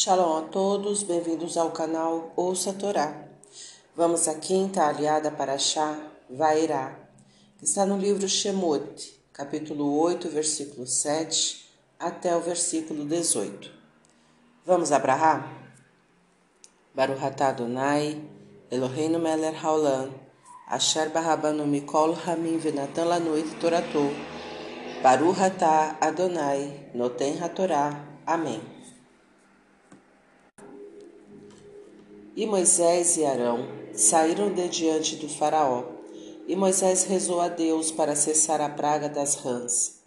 Shalom a todos, bem-vindos ao canal Ouça a Torá. Vamos à quinta aliada para Chá, Vairá, que está no livro Shemot, capítulo 8, versículo 7 até o versículo 18. Vamos abrahar? Baruch atah Adonai, Eloheinu melech haolam, asher barabanu mikol hamim venatan lanu et toratou, Baruch Adonai, noten hatorá. Amém. E Moisés e Arão saíram de diante do Faraó. E Moisés rezou a Deus para cessar a praga das rãs.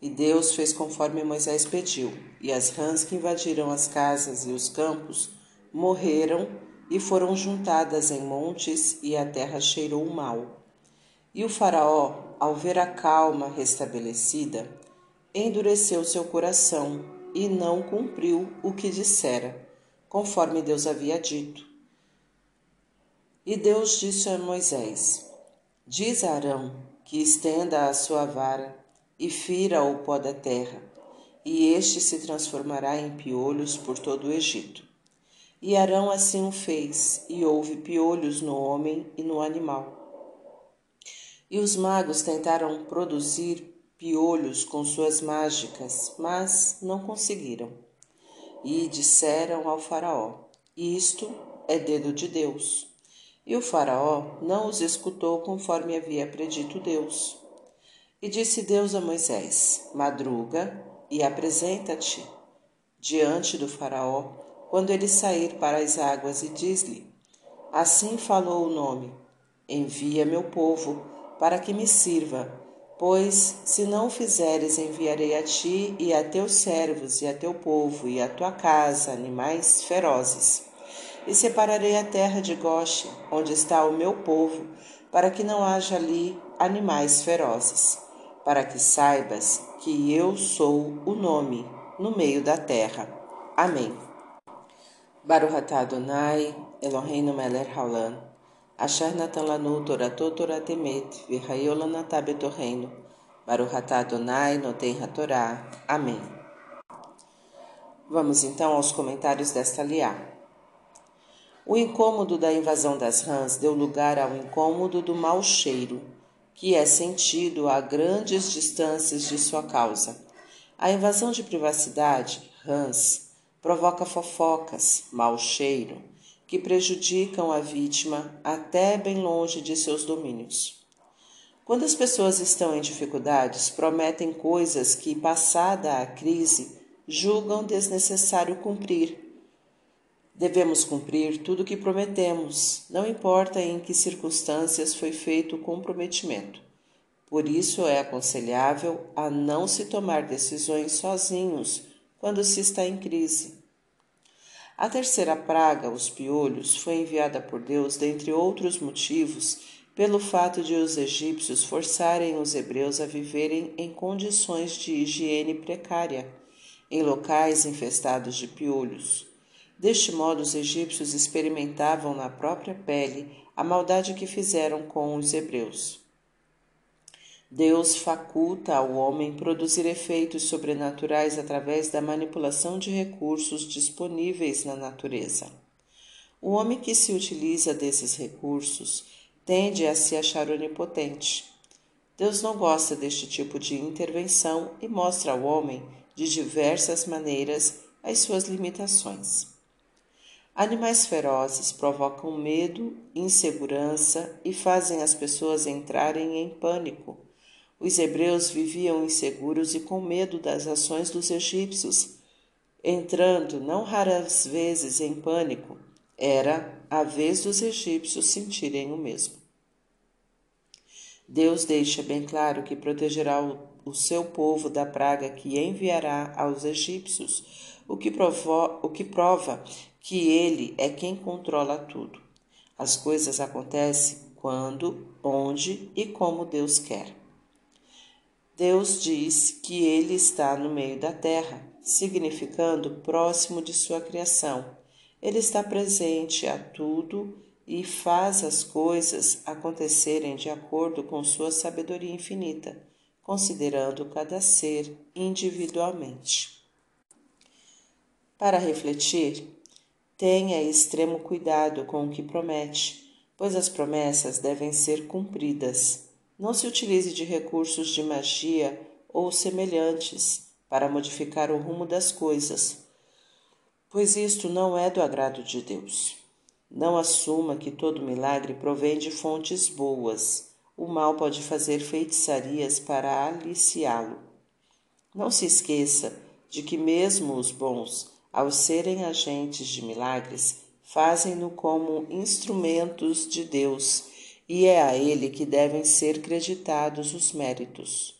E Deus fez conforme Moisés pediu, e as rãs que invadiram as casas e os campos morreram e foram juntadas em montes, e a terra cheirou mal. E o Faraó, ao ver a calma restabelecida, endureceu seu coração e não cumpriu o que dissera conforme Deus havia dito. E Deus disse a Moisés: Diz a Arão que estenda a sua vara e fira o pó da terra, e este se transformará em piolhos por todo o Egito. E Arão assim o fez, e houve piolhos no homem e no animal. E os magos tentaram produzir piolhos com suas mágicas, mas não conseguiram e disseram ao Faraó: Isto é dedo de Deus. E o Faraó não os escutou conforme havia predito Deus. E disse Deus a Moisés: Madruga e apresenta-te diante do Faraó quando ele sair para as águas, e diz-lhe: Assim falou o nome: Envia meu povo para que me sirva Pois, se não fizeres, enviarei a ti e a teus servos e a teu povo e a tua casa animais ferozes. E separarei a terra de Goshen, onde está o meu povo, para que não haja ali animais ferozes, para que saibas que eu sou o nome no meio da terra. Amém. Baruch Adonai, Eloheinu melech haolam, Asher natan lanu toratot toratemet, virraiolan betorreino, Baruch atah Adonai noten hatorá. Amém. Vamos então aos comentários desta liá. O incômodo da invasão das rãs deu lugar ao incômodo do mau cheiro, que é sentido a grandes distâncias de sua causa. A invasão de privacidade, rãs, provoca fofocas, mau cheiro, que prejudicam a vítima até bem longe de seus domínios. Quando as pessoas estão em dificuldades, prometem coisas que, passada a crise, julgam desnecessário cumprir. Devemos cumprir tudo o que prometemos, não importa em que circunstâncias foi feito o comprometimento. Por isso é aconselhável a não se tomar decisões sozinhos quando se está em crise. A terceira praga, os piolhos, foi enviada por Deus, dentre outros motivos, pelo fato de os egípcios forçarem os hebreus a viverem em condições de higiene precária, em locais infestados de piolhos. Deste modo, os egípcios experimentavam na própria pele a maldade que fizeram com os hebreus. Deus faculta ao homem produzir efeitos sobrenaturais através da manipulação de recursos disponíveis na natureza. O homem que se utiliza desses recursos tende a se achar onipotente. Deus não gosta deste tipo de intervenção e mostra ao homem, de diversas maneiras, as suas limitações. Animais ferozes provocam medo, insegurança e fazem as pessoas entrarem em pânico os hebreus viviam inseguros e com medo das ações dos egípcios, entrando não raras vezes em pânico. Era a vez dos egípcios sentirem o mesmo. Deus deixa bem claro que protegerá o, seu povo da praga que enviará aos egípcios, o que, provo, o que prova que ele é quem controla tudo. As coisas acontecem quando, onde e como Deus quer. Deus diz que ele está no meio da terra, significando próximo de sua criação. Ele está presente a tudo e faz as coisas acontecerem de acordo com sua sabedoria infinita, considerando cada ser individualmente. Para refletir, tenha extremo cuidado com o que promete, pois as promessas devem ser cumpridas. Não se utilize de recursos de magia ou semelhantes para modificar o rumo das coisas, pois isto não é do agrado de Deus. Não assuma que todo milagre provém de fontes boas. O mal pode fazer feitiçarias para aliciá-lo. Não se esqueça de que mesmo os bons, ao serem agentes de milagres, fazem-no como instrumentos de Deus e é a Ele que devem ser creditados os méritos.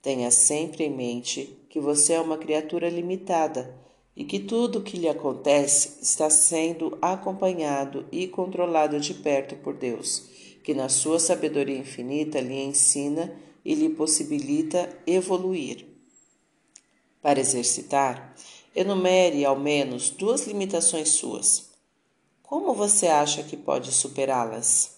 Tenha sempre em mente que você é uma criatura limitada e que tudo o que lhe acontece está sendo acompanhado e controlado de perto por Deus, que na sua sabedoria infinita lhe ensina e lhe possibilita evoluir. Para exercitar, enumere ao menos duas limitações suas. Como você acha que pode superá-las?